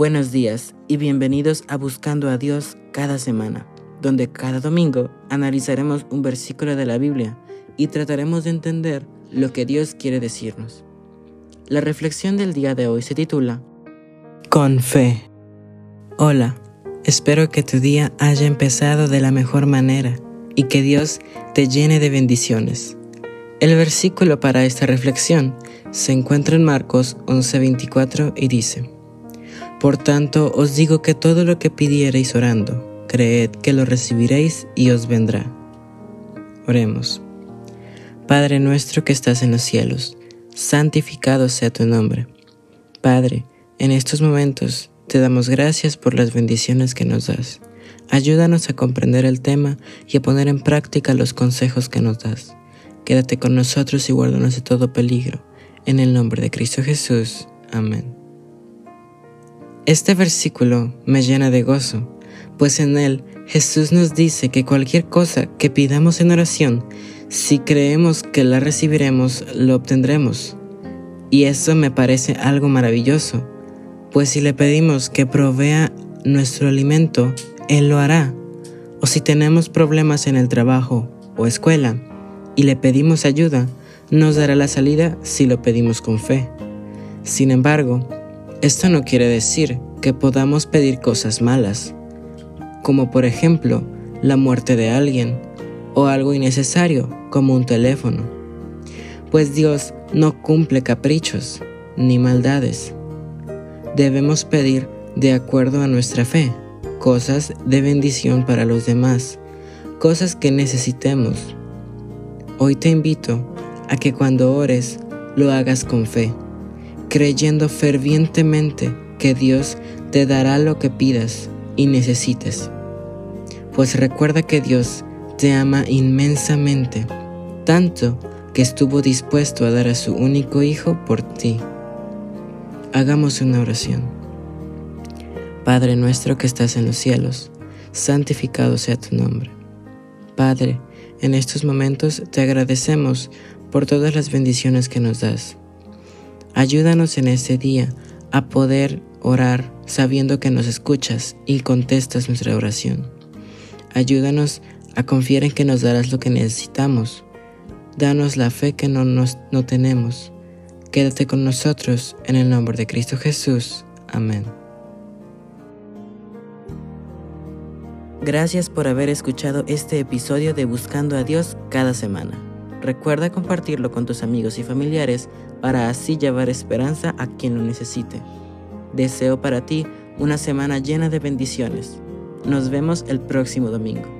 Buenos días y bienvenidos a Buscando a Dios cada semana, donde cada domingo analizaremos un versículo de la Biblia y trataremos de entender lo que Dios quiere decirnos. La reflexión del día de hoy se titula Con fe. Hola, espero que tu día haya empezado de la mejor manera y que Dios te llene de bendiciones. El versículo para esta reflexión se encuentra en Marcos 11:24 y dice, Por tanto os digo que todo lo que pidiereis orando, creed que lo recibiréis y os vendrá. Oremos. Padre nuestro que estás en los cielos, santificado sea tu nombre. Padre, en estos momentos te damos gracias por las bendiciones que nos das. Ayúdanos a comprender el tema y a poner en práctica los consejos que nos das. Quédate con nosotros y guárdanos de todo peligro. En el nombre de Cristo Jesús. Amén. Este versículo me llena de gozo, pues en él Jesús nos dice que cualquier cosa que pidamos en oración, si creemos que la recibiremos, lo obtendremos. Y eso me parece algo maravilloso, pues si le pedimos que provea nuestro alimento, Él lo hará. O si tenemos problemas en el trabajo o escuela, y le pedimos ayuda, nos dará la salida si lo pedimos con fe. Sin embargo, esto no quiere decir que podamos pedir cosas malas, como por ejemplo la muerte de alguien o algo innecesario como un teléfono, pues Dios no cumple caprichos ni maldades. Debemos pedir de acuerdo a nuestra fe, cosas de bendición para los demás, cosas que necesitemos. Hoy te invito a que cuando ores lo hagas con fe, creyendo fervientemente que Dios te dará lo que pidas y necesites. Pues recuerda que Dios te ama inmensamente, tanto que estuvo dispuesto a dar a su único Hijo por ti. Hagamos una oración. Padre nuestro que estás en los cielos, santificado sea tu nombre. Padre, en estos momentos te agradecemos por todas las bendiciones que nos das. Ayúdanos en este día a poder orar sabiendo que nos escuchas y contestas nuestra oración. Ayúdanos a confiar en que nos darás lo que necesitamos. Danos la fe que no, nos, no tenemos. Quédate con nosotros en el nombre de Cristo Jesús. Amén. Gracias por haber escuchado este episodio de Buscando a Dios cada semana. Recuerda compartirlo con tus amigos y familiares para así llevar esperanza a quien lo necesite. Deseo para ti una semana llena de bendiciones. Nos vemos el próximo domingo.